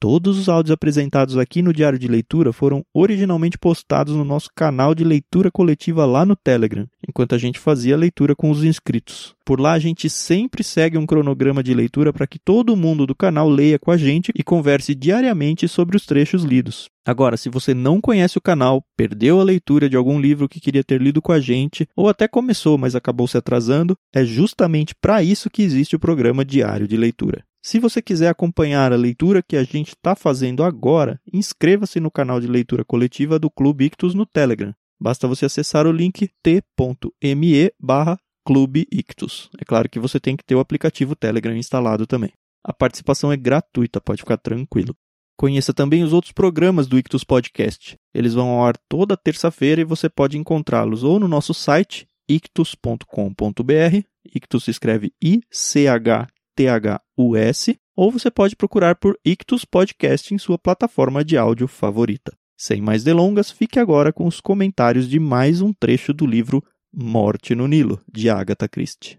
Todos os áudios apresentados aqui no Diário de Leitura foram originalmente postados no nosso canal de leitura coletiva lá no Telegram, enquanto a gente fazia a leitura com os inscritos. Por lá a gente sempre segue um cronograma de leitura para que todo mundo do canal leia com a gente e converse diariamente sobre os trechos lidos. Agora, se você não conhece o canal, perdeu a leitura de algum livro que queria ter lido com a gente, ou até começou, mas acabou se atrasando, é justamente para isso que existe o programa Diário de Leitura. Se você quiser acompanhar a leitura que a gente está fazendo agora, inscreva-se no canal de leitura coletiva do Clube Ictus no Telegram. Basta você acessar o link t.me barra Clube Ictus. É claro que você tem que ter o aplicativo Telegram instalado também. A participação é gratuita, pode ficar tranquilo. Conheça também os outros programas do Ictus Podcast. Eles vão ao ar toda terça-feira e você pode encontrá-los ou no nosso site ictus.com.br. Ictus se escreve I-C-H T-H-U-S, ou você pode procurar por Ictus Podcast em sua plataforma de áudio favorita. Sem mais delongas, fique agora com os comentários de mais um trecho do livro Morte no Nilo, de Agatha Christie.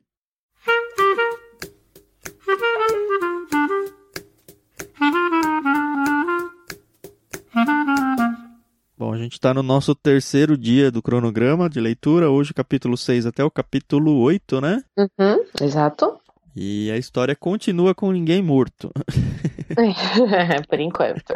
Bom, a gente está no nosso terceiro dia do cronograma de leitura, hoje capítulo 6 até o capítulo 8, né? Uhum, exato. E a história continua com ninguém morto. Por enquanto.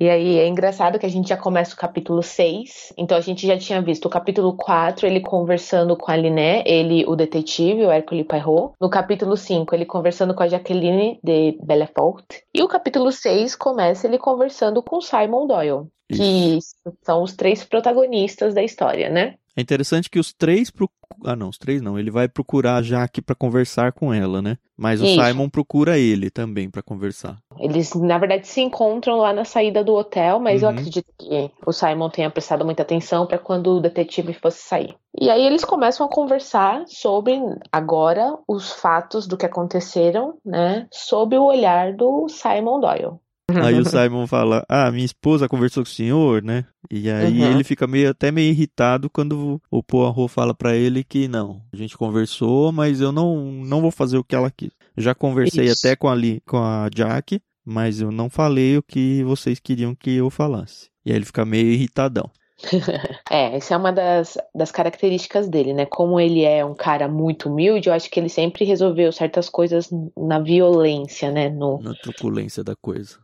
E aí é engraçado que a gente já começa o capítulo 6. Então a gente já tinha visto o capítulo 4, ele conversando com a Liné, ele, o detetive, o Hercule Poirot. No capítulo 5, ele conversando com a Jacqueline de Belfort. E o capítulo 6 começa ele conversando com Simon Doyle. Isso. Que são os três protagonistas da história, né? É interessante que os três pro... ah não, os três não, ele vai procurar a Jaque para conversar com ela, né? Mas Isso. o Simon procura ele também para conversar. Eles na verdade se encontram lá na saída do hotel, mas uhum. eu acredito que o Simon tenha prestado muita atenção para quando o detetive fosse sair. E aí eles começam a conversar sobre agora os fatos do que aconteceram, né? Sob o olhar do Simon Doyle. Aí o Simon fala: Ah, minha esposa conversou com o senhor, né? E aí uhum. ele fica meio até meio irritado quando o Poirot fala para ele que não, a gente conversou, mas eu não, não vou fazer o que ela quis. Já conversei Isso. até com a, com a Jack, mas eu não falei o que vocês queriam que eu falasse. E aí ele fica meio irritadão. é, essa é uma das, das características dele, né? Como ele é um cara muito humilde, eu acho que ele sempre resolveu certas coisas na violência, né? No... Na truculência da coisa.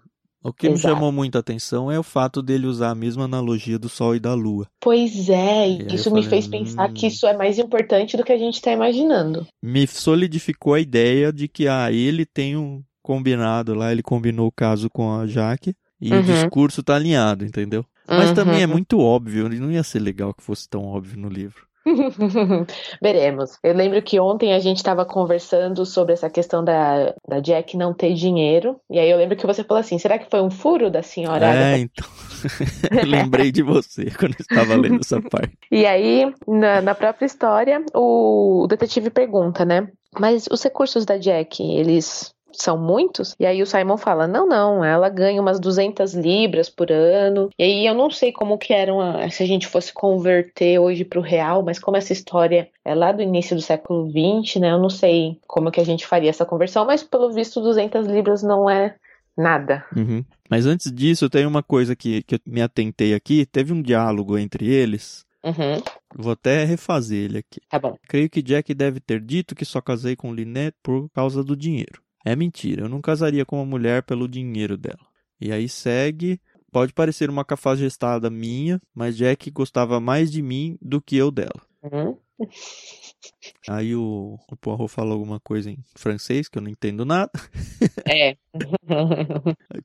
O que Exato. me chamou muita atenção é o fato dele usar a mesma analogia do Sol e da Lua. Pois é, e isso me fez pensar hum... que isso é mais importante do que a gente está imaginando. Me solidificou a ideia de que ah, ele tem um combinado lá, ele combinou o caso com a Jaque e uhum. o discurso tá alinhado, entendeu? Mas uhum. também é muito óbvio, não ia ser legal que fosse tão óbvio no livro. Veremos. Eu lembro que ontem a gente estava conversando sobre essa questão da, da Jack não ter dinheiro. E aí eu lembro que você falou assim: será que foi um furo da senhora? É, então. Lembrei de você quando estava lendo essa parte. E aí, na, na própria história, o, o detetive pergunta, né? Mas os recursos da Jack, eles são muitos. E aí o Simon fala: não, não, ela ganha umas 200 libras por ano. E aí eu não sei como que eram se a gente fosse converter hoje para o real, mas como essa história é lá do início do século 20, né? Eu não sei como que a gente faria essa conversão, mas pelo visto 200 libras não é nada. Uhum. Mas antes disso, tem uma coisa que, que eu me atentei aqui. Teve um diálogo entre eles. Uhum. Vou até refazer ele aqui. Tá bom. Creio que Jack deve ter dito que só casei com Lynette por causa do dinheiro. É mentira, eu não casaria com uma mulher pelo dinheiro dela. E aí segue. Pode parecer uma cafajestada minha, mas Jack gostava mais de mim do que eu dela. Uhum. Aí o, o Poirot fala alguma coisa em francês que eu não entendo nada. É.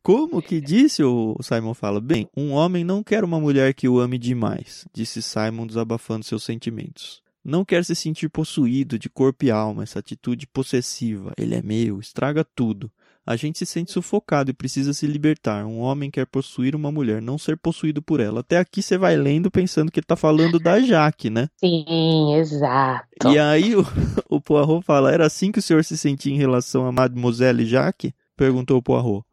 Como que disse? O Simon fala: Bem, um homem não quer uma mulher que o ame demais, disse Simon desabafando seus sentimentos. Não quer se sentir possuído de corpo e alma, essa atitude possessiva. Ele é meu, estraga tudo. A gente se sente sufocado e precisa se libertar. Um homem quer possuir uma mulher, não ser possuído por ela. Até aqui você vai lendo pensando que ele tá falando da Jaque, né? Sim, exato. E aí o, o Poirot fala: Era assim que o senhor se sentia em relação a Mademoiselle Jaque? Perguntou o Poirot.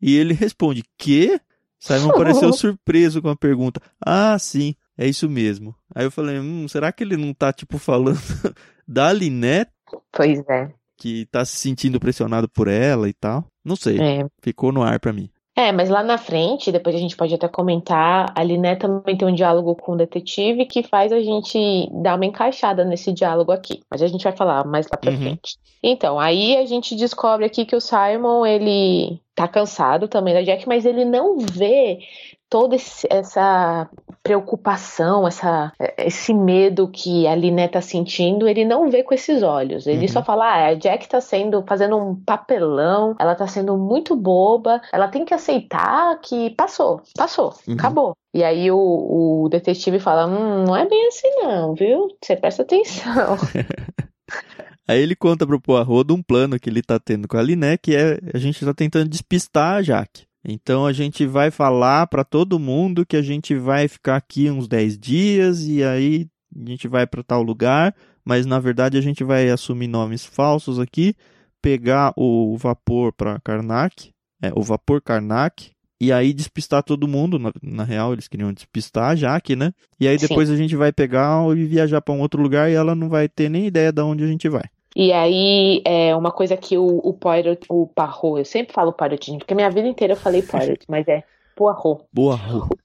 E ele responde: Que? Simon pareceu surpreso com a pergunta. Ah, sim, é isso mesmo. Aí eu falei, hum, será que ele não tá, tipo, falando da Liné? Pois é. Que tá se sentindo pressionado por ela e tal. Não sei. É. Ficou no ar pra mim. É, mas lá na frente, depois a gente pode até comentar, a Liné também tem um diálogo com o detetive que faz a gente dar uma encaixada nesse diálogo aqui. Mas a gente vai falar mais lá pra Uhum. frente. Então, aí a gente descobre aqui que o Simon, ele tá cansado também da Jack, mas ele não vê toda essa preocupação, essa, esse medo que a Liné tá sentindo, ele não vê com esses olhos. Ele Uhum. só fala, ah, a Jack tá sendo, fazendo um papelão, ela tá sendo muito boba, ela tem que aceitar que passou, passou, Uhum. acabou. E aí o, o detetive fala, hum, não é bem assim não, viu? Você presta atenção. Aí ele conta pro Poirot de um plano que ele tá tendo com a Liné, que é a gente tá tentando despistar a Jaque. Então a gente vai falar pra todo mundo que a gente vai ficar aqui uns 10 dias e aí a gente vai pra tal lugar, mas na verdade a gente vai assumir nomes falsos aqui, pegar o vapor pra Karnak, é, o vapor Karnak, e aí despistar todo mundo, na, na real eles queriam despistar a Jaque, né? E aí Sim. depois a gente vai pegar e viajar pra um outro lugar e ela não vai ter nem ideia de onde a gente vai. E aí, é uma coisa que o, o Poirot, o Parrot, eu sempre falo Poirot, porque minha vida inteira eu falei Poirot, mas é Poirot.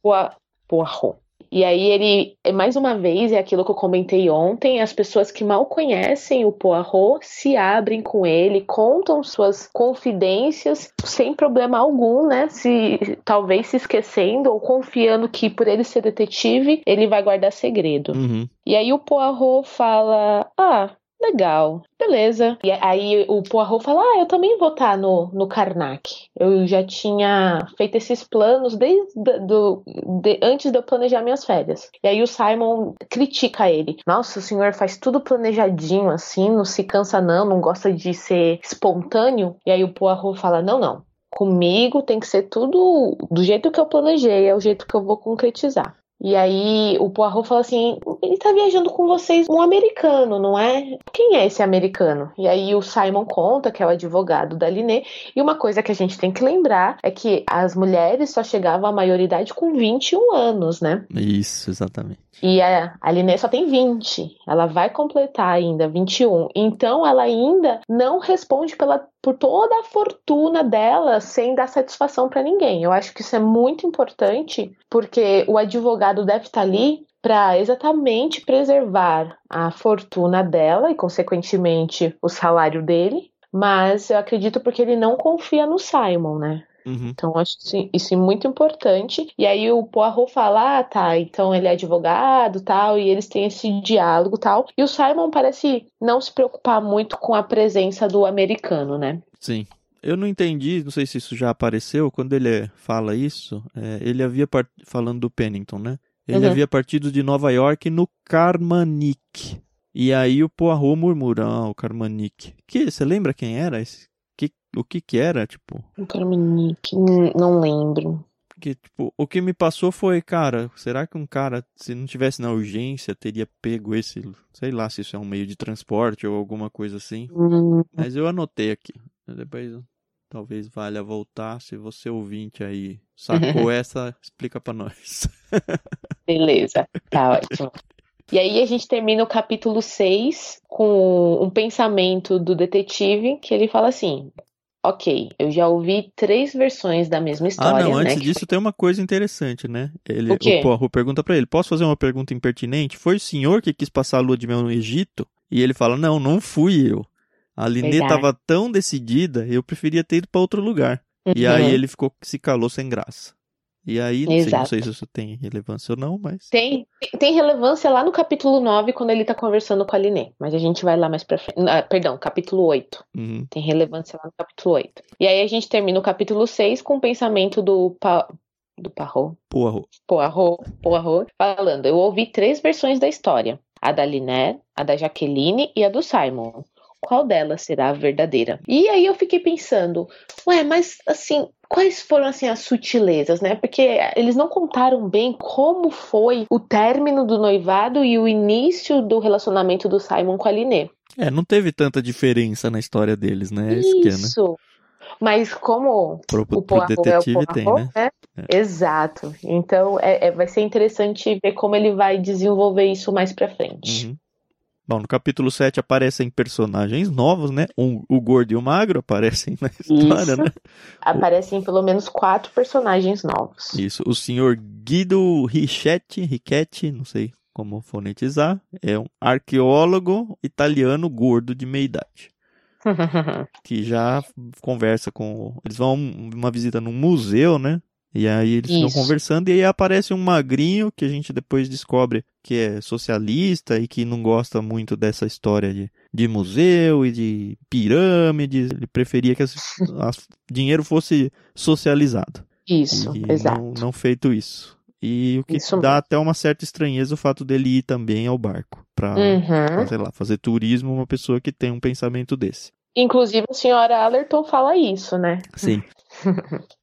Poa- Poirot. E aí ele, é, mais uma vez, é aquilo que eu comentei ontem, as pessoas que mal conhecem o Poirot se abrem com ele, contam suas confidências sem problema algum, né? Se talvez se esquecendo ou confiando que por ele ser detetive, ele vai guardar segredo. Uhum. E aí o Poirot fala: Ah, legal, beleza. E aí o Poirot fala: Ah, eu também vou estar no, no Karnak. Eu já tinha feito esses planos desde do, de- antes de eu planejar minhas férias. E aí o Simon critica ele: Nossa, o senhor faz tudo planejadinho assim, não se cansa não, não gosta de ser espontâneo. E aí o Poirot fala: Não, não. Comigo tem que ser tudo do jeito que eu planejei, é o jeito que eu vou concretizar. E aí o Poirot fala assim: ele tá viajando com vocês um americano, não é? Quem é esse americano? E aí o Simon conta que é o advogado da Liné. E uma coisa que a gente tem que lembrar é que as mulheres só chegavam à maioridade com 21 anos, né? Isso, exatamente. E a, a Liné só tem 20. Ela vai completar ainda 21. Então ela ainda não responde pela, por toda a fortuna dela sem dar satisfação para ninguém. Eu acho que isso é muito importante, porque o advogado deve estar ali para exatamente preservar a fortuna dela e, consequentemente, o salário dele. Mas eu acredito porque ele não confia no Simon, né? Uhum. Então, acho isso, isso muito importante. E aí o Poirot fala, ah, tá, então ele é advogado, tal, e eles têm esse diálogo, tal. E o Simon parece não se preocupar muito com a presença do americano, né? Sim. Eu não entendi, não sei se isso já apareceu, quando ele fala isso, é, ele havia part... falando do Pennington, né? Ele Uhum. havia partido de Nova York no Carmanique. E aí o Poirot murmura, ah, o Carmanique. Que, você lembra quem era? Esse? O que que era, tipo? O Carmenique, hum, não lembro. Porque, tipo, o que me passou foi, cara, será que um cara, se não tivesse na urgência, teria pego esse, sei lá se isso é um meio de transporte ou alguma coisa assim. Hum, Mas eu anotei aqui. Depois talvez valha voltar. Se você ouvinte aí sacou essa, explica pra nós. beleza, tá ótimo. E aí a gente termina o capítulo 6 com um pensamento do detetive que ele fala assim: Ok, eu já ouvi três versões da mesma Ah, história, não, né? antes que disso tem uma coisa interessante, né? Ele, O quê? Poirot pergunta pra ele: Posso fazer uma pergunta impertinente? Foi o senhor que quis passar a lua de mel no Egito? E ele fala: Não, não fui eu. A Linê Verdade. tava tão decidida, eu preferia ter ido pra outro lugar. E Uhum. aí ele ficou, se calou sem graça. E aí, não sei, não sei se isso tem relevância ou não, mas. Tem, tem relevância lá no capítulo 9, quando ele tá conversando com a Liné. Mas a gente vai lá mais pra frente. Ah, perdão, capítulo 8. Uhum. Tem relevância lá no capítulo 8. E aí a gente termina o capítulo 6 com o pensamento do, pa... do Parrot. Poirot. Poirot, Poirot, falando: Eu ouvi três versões da história: a da Liné, a da Jaqueline e a do Simon. Qual delas será a verdadeira? E aí eu fiquei pensando, ué, mas assim, quais foram assim as sutilezas, né? Porque eles não contaram bem como foi o término do noivado e o início do relacionamento do Simon com a Liné. É, não teve tanta diferença na história deles, né? É isso é, né? Isso. Mas como Pro, o Poirot detetive é o tem, né? né? Exato. Então é, é- vai ser interessante ver como ele vai desenvolver isso mais pra frente. Uhum. Bom, no capítulo 7 aparecem personagens novos, né? Um- o gordo e o magro aparecem na história, Isso. né? Aparecem pelo menos quatro personagens novos. Isso. O senhor Guido Richetti, Richetti, não sei como fonetizar, é um arqueólogo italiano gordo de meia idade. que já conversa com. Eles vão uma visita num museu, né? E aí eles ficam Isso. conversando e aí aparece um magrinho que a gente depois descobre que é socialista e que não gosta muito dessa história de, de museu e de pirâmides. Ele preferia que o dinheiro fosse socializado. Isso, e exato. não, não feito isso. E o que Isso dá mesmo. até uma certa estranheza o fato dele ir também ao barco pra, Uhum. sei lá, fazer turismo uma pessoa que tem um pensamento desse. Inclusive a senhora Allerton fala isso, né? Sim.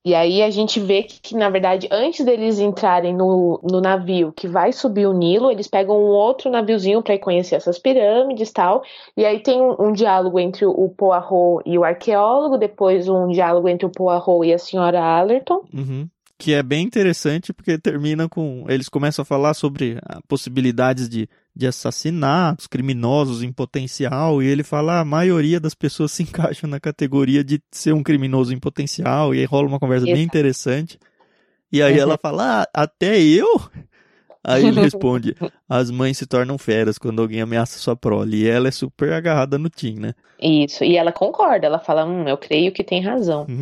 E aí a gente vê que, na verdade, antes deles entrarem no, no navio que vai subir o Nilo, eles pegam um outro naviozinho para conhecer essas pirâmides tal. E aí tem um, um diálogo entre o Poirot e o arqueólogo, depois um diálogo entre o Poirot e a senhora Allerton. Uhum. Que é bem interessante porque termina com. Eles começam a falar sobre possibilidades de, de assassinatos, criminosos em potencial, e ele fala: "Ah, a maioria das pessoas se encaixam na categoria de ser um criminoso em potencial, e aí rola uma conversa bem Exato. interessante. E aí Uhum. ela fala: ah, até eu? Aí ele responde: as mães se tornam feras quando alguém ameaça sua prole. E ela é super agarrada no Tim, né? Isso, e ela concorda, ela fala, hum, eu creio que tem razão.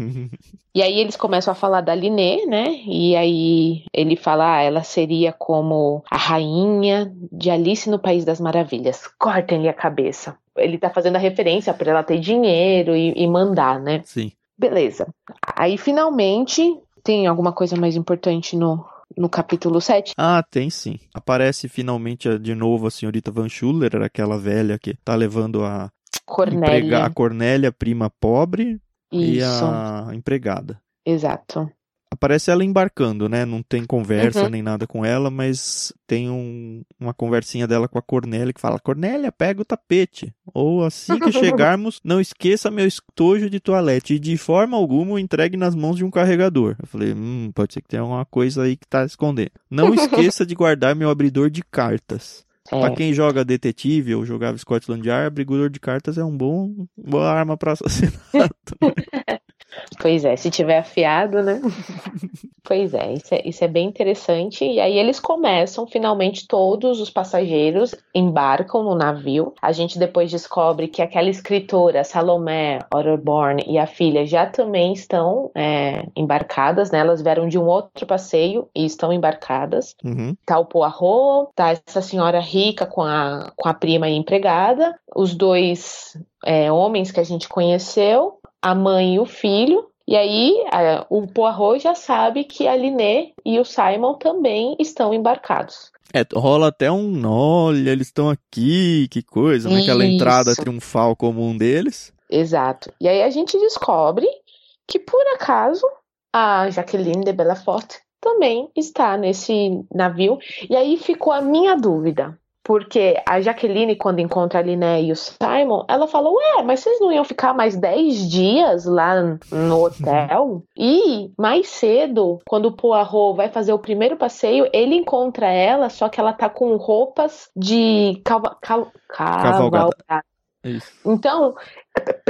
E aí eles começam a falar da Liné, né? E aí ele fala, ah, ela seria como a rainha de Alice no País das Maravilhas. Cortem-lhe a cabeça. Ele tá fazendo a referência pra ela ter dinheiro e, e mandar, né? Sim. Beleza. Aí finalmente tem alguma coisa mais importante no, no capítulo 7? Ah, tem sim. Aparece finalmente de novo a senhorita Van Schuller, aquela velha que tá levando a, Cornélia. a Cornélia, prima pobre, e Isso, a empregada. exato. Aparece ela embarcando, né? Não tem conversa Uhum. nem nada com ela, mas tem um- uma conversinha dela com a Cornélia que fala: Cornélia, pega o tapete. Ou assim que chegarmos, não esqueça meu estojo de toalete e de forma alguma o entregue nas mãos de um carregador. Eu falei: hum, pode ser que tenha alguma coisa aí que tá escondendo. Não esqueça de guardar meu abridor de cartas. É, Pra quem joga detetive ou jogava Scotland Yard, abridor de cartas é um bom boa arma pra assassinato. Pois é, se tiver afiado, né? pois é isso, é, isso é bem interessante. E aí eles começam, finalmente, todos os passageiros embarcam no navio. A gente depois descobre que aquela escritora, Salomé Otterborn, e a filha já também estão é, embarcadas, né? Elas vieram de um outro passeio e estão embarcadas. Uhum. Tá o Poirot, tá essa senhora rica com a, com a prima e empregada, os dois é, homens que a gente conheceu, a mãe e o filho. E aí a- o Poirot já sabe que a Liné e o Simon também estão embarcados. É, rola até um. Olha, eles estão aqui, que coisa, né? Aquela Isso. entrada triunfal comum deles. Exato. E aí a gente descobre que, por acaso, a Jacqueline de Bellafort também está nesse navio. E aí ficou a minha dúvida. Porque a Jaqueline, quando encontra a Liné e o Simon, ela fala: Ué, mas vocês não iam ficar mais 10 dias lá no hotel? E mais cedo, quando o Poirot vai fazer o primeiro passeio, ele encontra ela, só que ela tá com roupas de calva, cal, Cavalgada. isso. Então,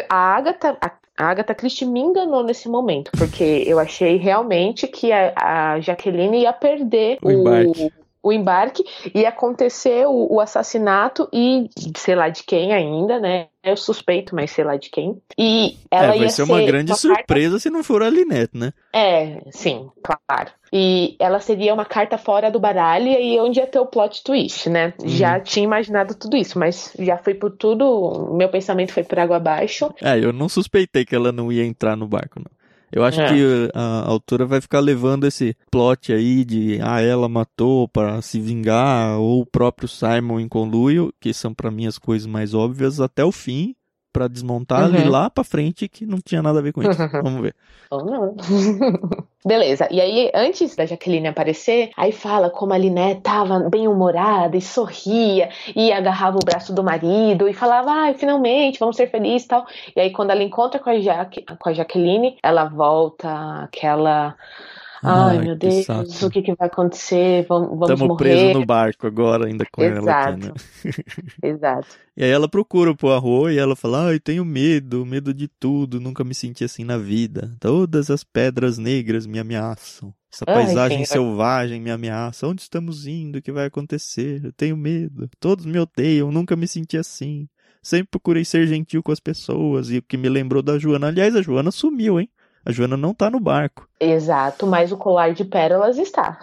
a Agatha, a a Agatha Christie me enganou nesse momento, porque eu achei realmente que a, a Jaqueline ia perder O embarque. O embarque, ia acontecer o, assassinato e sei lá de quem ainda, né? Eu suspeito, mas sei lá de quem. E ela é, vai ser uma grande carta- surpresa se não for a Linette, né? É, sim, claro. E ela seria uma carta fora do baralho e aí onde ia ter o plot twist, né? Uhum. Já tinha imaginado tudo isso, mas já foi por tudo, meu pensamento foi por água abaixo. É, eu não suspeitei que ela não ia entrar no barco, não. Eu acho É. que uh, a autora vai ficar levando esse plot aí de ah, ela matou para se vingar, ou o próprio Simon em conluio, que são pra mim as coisas mais óbvias, até o fim. Pra desmontar ali Uhum. lá pra frente que não tinha nada a ver com isso. Vamos ver. Ou não. Beleza. E aí, antes da Jaqueline aparecer, aí fala como a Liné tava bem humorada e sorria e agarrava o braço do marido e falava, ai, finalmente, vamos ser felizes e tal. E aí, quando ela encontra com a, Jaque, com a Jaqueline, ela volta aquela. Ai, meu que Deus, saco. o que, que vai acontecer? Vamos, vamos Estamos morrer. presos no barco agora, ainda com ela Exato. aqui, né? Exato. E aí ela procura o Poirot e ela fala, ai, tenho medo, medo de tudo, nunca me senti assim na vida. Todas as pedras negras me ameaçam. Essa Ai, paisagem selvagem me ameaça. Onde estamos indo? O que vai acontecer? Eu tenho medo. Todos me odeiam, nunca me senti assim. Sempre procurei ser gentil com as pessoas e o que me lembrou da Joana. Aliás, a Joana sumiu, hein? A Joana não tá no barco. Exato, mas o colar de pérolas está.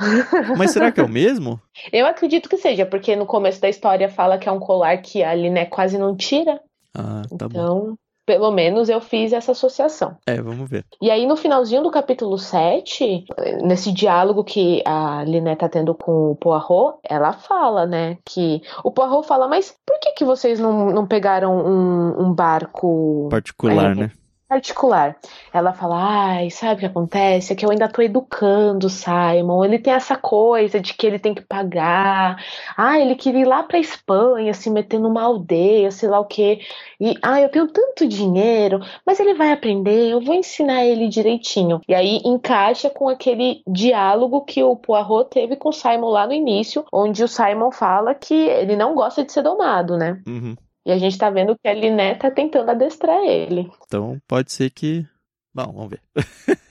Mas será que é o mesmo? Eu acredito que seja, porque no começo da história fala que é um colar que a Liné quase não tira. Ah, tá bom. Então, pelo menos eu fiz essa associação. É, vamos ver. E aí, no finalzinho do capítulo 7, nesse diálogo que a Liné tá tendo com o Poirot, ela fala, né, que o Poirot fala, mas por que que vocês não, não pegaram um, um barco Particular, É. né? Particular? Ela fala, ai, sabe o que acontece? É que eu ainda tô educando o Simon, ele tem essa coisa de que ele tem que pagar, ah, ele queria ir lá pra Espanha, se meter numa aldeia, sei lá o quê, e, ah, eu tenho tanto dinheiro, mas ele vai aprender, eu vou ensinar ele direitinho. E aí encaixa com aquele diálogo que o Poirot teve com o Simon lá no início, onde o Simon fala que ele não gosta de ser domado, né? Uhum. E a gente tá vendo que a Liné tá tentando adestrar ele. Então pode ser que. Bom, vamos ver.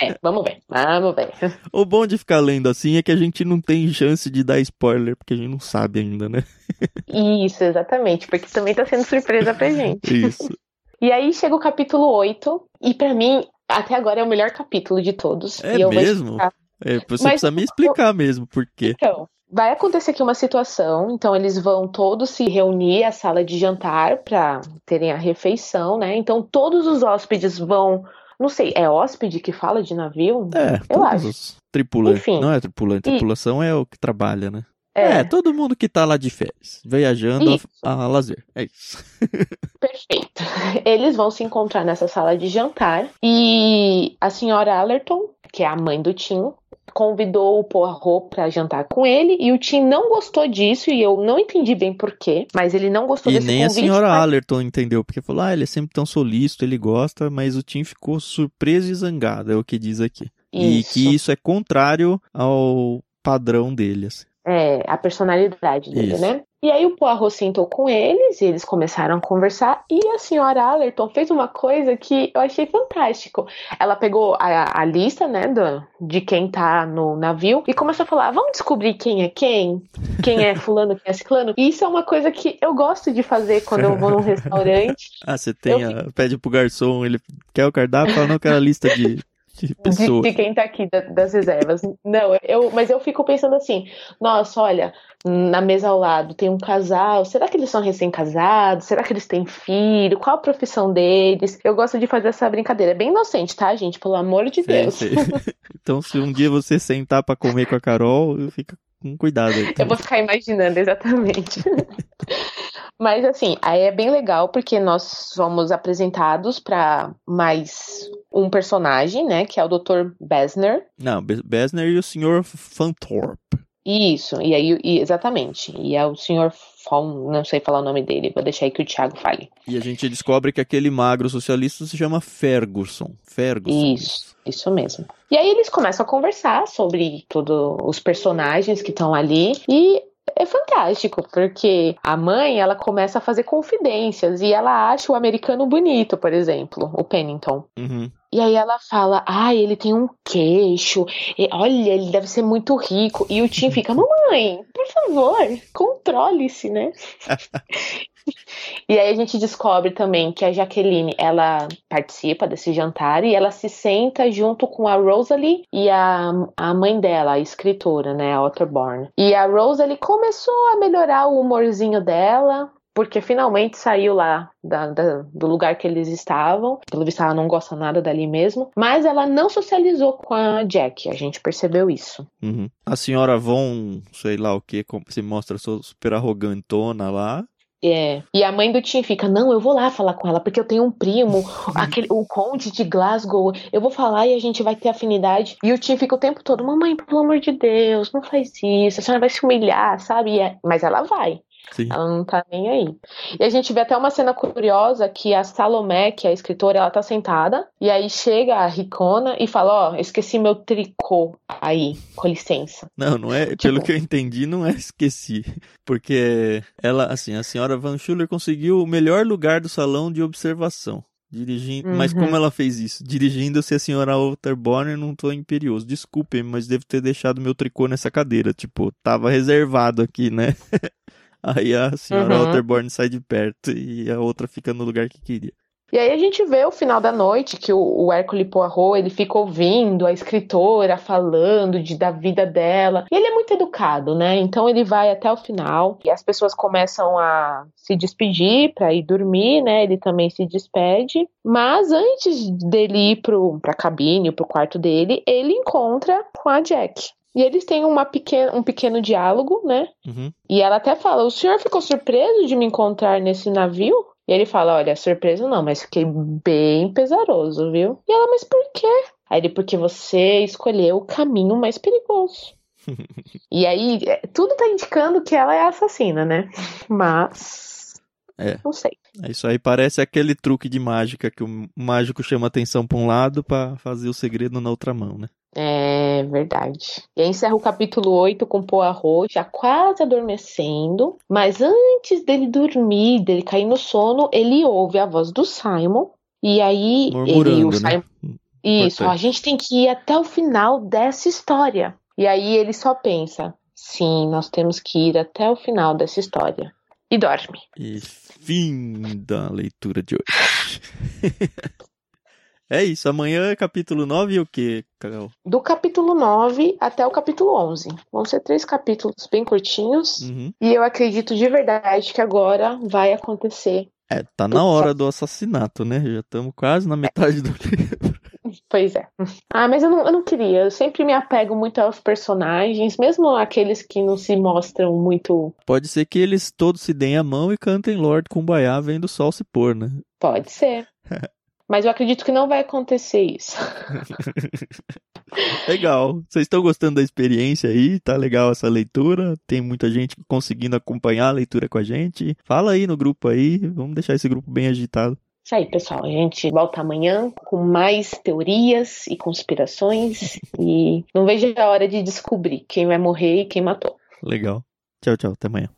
É, vamos ver, vamos ver. O bom de ficar lendo assim é que a gente não tem chance de dar spoiler, porque a gente não sabe ainda, né? Isso, exatamente, porque também tá sendo surpresa pra gente. Isso. E aí chega o capítulo 8, e pra mim, até agora é o melhor capítulo de todos. É e mesmo? É, você Mas- precisa me explicar mesmo por quê. Então, vai acontecer aqui uma situação, então eles vão todos se reunir à sala de jantar pra terem a refeição, né? Então todos os hóspedes vão, não sei, é hóspede que fala de navio? É, Eu todos acho. os tripulantes. Enfim. Não é tripulante, E- tripulação é o que trabalha, né? É, todo mundo que tá lá de férias, viajando a, a lazer. É isso. Perfeito. Eles vão se encontrar nessa sala de jantar e a senhora Allerton, que é a mãe do Tim, convidou o Poirot para jantar com ele e o Tim não gostou disso e eu não entendi bem por quê, mas ele não gostou E desse nem a convite. senhora mas- Allerton entendeu, porque falou, ah, ele é sempre tão solícito, ele gosta, mas o Tim ficou surpreso e zangado, é o que diz aqui. E Isso. que isso é contrário ao padrão dele, assim. É, a personalidade dele, Isso. né? E aí o Poirot sentou com eles e eles começaram a conversar e a senhora Allerton fez uma coisa que eu achei fantástico. Ela pegou a, a lista, né, do, de quem tá no navio e começou a falar, vamos descobrir quem é quem, quem é fulano, quem é ciclano. E isso é uma coisa que eu gosto de fazer quando eu vou num restaurante. Ah, você tem Eu a... pede pro garçom, ele quer o cardápio, fala, não, quero a lista de, de De, pessoas. de quem tá aqui, da- das reservas. Não, eu, mas eu fico pensando assim, nossa, olha, na mesa ao lado tem um casal, será que eles são recém-casados? Será que eles têm filho? Qual a profissão deles? Eu gosto de fazer essa brincadeira. É bem inocente, tá, gente? Pelo amor de Sei, Deus. sei. Então, se um dia você sentar pra comer com a Carol, fica com cuidado aí. Eu vou ficar imaginando, exatamente. Mas assim, aí é bem legal porque nós somos apresentados para mais um personagem, né, que é o Dr. Besner. Não, Be- Besner e o Sr. Fanthorpe. Isso, e aí, e- exatamente. E é o Sr. Fon, não sei falar o nome dele, vou deixar aí que o Thiago fale. E a gente descobre que aquele magro socialista se chama Ferguson. Ferguson. Isso, isso mesmo. E aí eles começam a conversar sobre todos os personagens que estão ali e é fantástico, porque a mãe, ela começa a fazer confidências e ela acha o americano bonito, por exemplo, o Pennington. Uhum. E aí ela fala, ai, ele tem um queixo, e, olha, ele deve ser muito rico. E o Tim fica, mamãe, por favor, controle-se, né? e aí a gente descobre também que a Jaqueline, ela participa desse jantar e ela se senta junto com a Rosalie e a, a mãe dela, a escritora, né, a Otterborn. E a Rosalie começou a melhorar o humorzinho dela, porque finalmente saiu lá da- da- do lugar que eles estavam. Pelo visto, ela não gosta nada dali mesmo. Mas ela não socializou com a Jack. A gente percebeu isso. Uhum. A senhora Von, sei lá o que, se mostra su- super arrogantona lá. É. E a mãe do Tim fica: Não, eu vou lá falar com ela, porque eu tenho um primo, aquele, o conde de Glasgow. Eu vou falar e a gente vai ter afinidade. E o Tim fica o tempo todo: Mamãe, pelo amor de Deus, não faz isso. A senhora vai se humilhar, sabe? É, mas ela vai. Sim. Ela não tá nem aí. E a gente vê até uma cena curiosa que a Salomé, que é a escritora, ela tá sentada e aí chega a Ricona e fala: Ó, oh, esqueci meu tricô aí, com licença. Não, não é. Tipo... Pelo que eu entendi, não é esqueci. Porque ela, assim, a senhora Van Schuller conseguiu o melhor lugar do salão de observação. Dirigindo, uhum. mas como ela fez isso? Dirigindo-se a senhora Otterborn, não tô imperioso. Desculpem, mas devo ter deixado meu tricô nessa cadeira. Tipo, tava reservado aqui, né? Aí a senhora uhum. Otterborn sai de perto e a outra fica no lugar que queria. E aí a gente vê o final da noite que o, o Hércules Poirot, ele fica ouvindo a escritora falando de, da vida dela. E ele é muito educado, né? Então ele vai até o final e as pessoas começam a se despedir para ir dormir, né? Ele também se despede. Mas antes dele ir pro, pra cabine, pro quarto dele, ele encontra com a Jack. E eles têm uma pequena, um pequeno diálogo, né? Uhum. E ela até fala: O senhor ficou surpreso de me encontrar nesse navio? E ele fala: Olha, surpreso não, mas fiquei bem pesaroso, viu? E ela: Mas por quê? Aí ele: Porque você escolheu o caminho mais perigoso. e aí, é, tudo tá indicando que ela é assassina, né? Mas. É. Não sei. É isso aí parece aquele truque de mágica que o mágico chama atenção para um lado para fazer o segredo na outra mão, né? É verdade. E aí encerra o capítulo 8 com Poirot já quase adormecendo, mas antes dele dormir, dele cair no sono, ele ouve a voz do Simon e aí ele, o Simon, né? Isso, a gente tem que ir até o final dessa história. E aí ele só pensa: sim, nós temos que ir até o final dessa história. E dorme. E fim da leitura de hoje. É isso, amanhã é capítulo 9 e o que, Carol? Do capítulo 9 até o capítulo 11. Vão ser três capítulos bem curtinhos. Uhum. E eu acredito de verdade que agora vai acontecer. É, tá na hora do assassinato, né? Já estamos quase na metade do livro. Pois é. Ah, mas eu não, eu não queria. Eu sempre me apego muito aos personagens, mesmo aqueles que não se mostram muito. Pode ser que eles todos se deem a mão e cantem Lord Kumbaya vendo o sol se pôr, né? Pode ser. Mas eu acredito que não vai acontecer isso. legal. Vocês estão gostando da experiência aí? Tá legal essa leitura? Tem muita gente conseguindo acompanhar a leitura com a gente? Fala aí no grupo aí. Vamos deixar esse grupo bem agitado. Isso aí, pessoal. A gente volta amanhã com mais teorias e conspirações. e não vejo a hora de descobrir quem vai morrer e quem matou. Legal. Tchau, tchau. Até amanhã.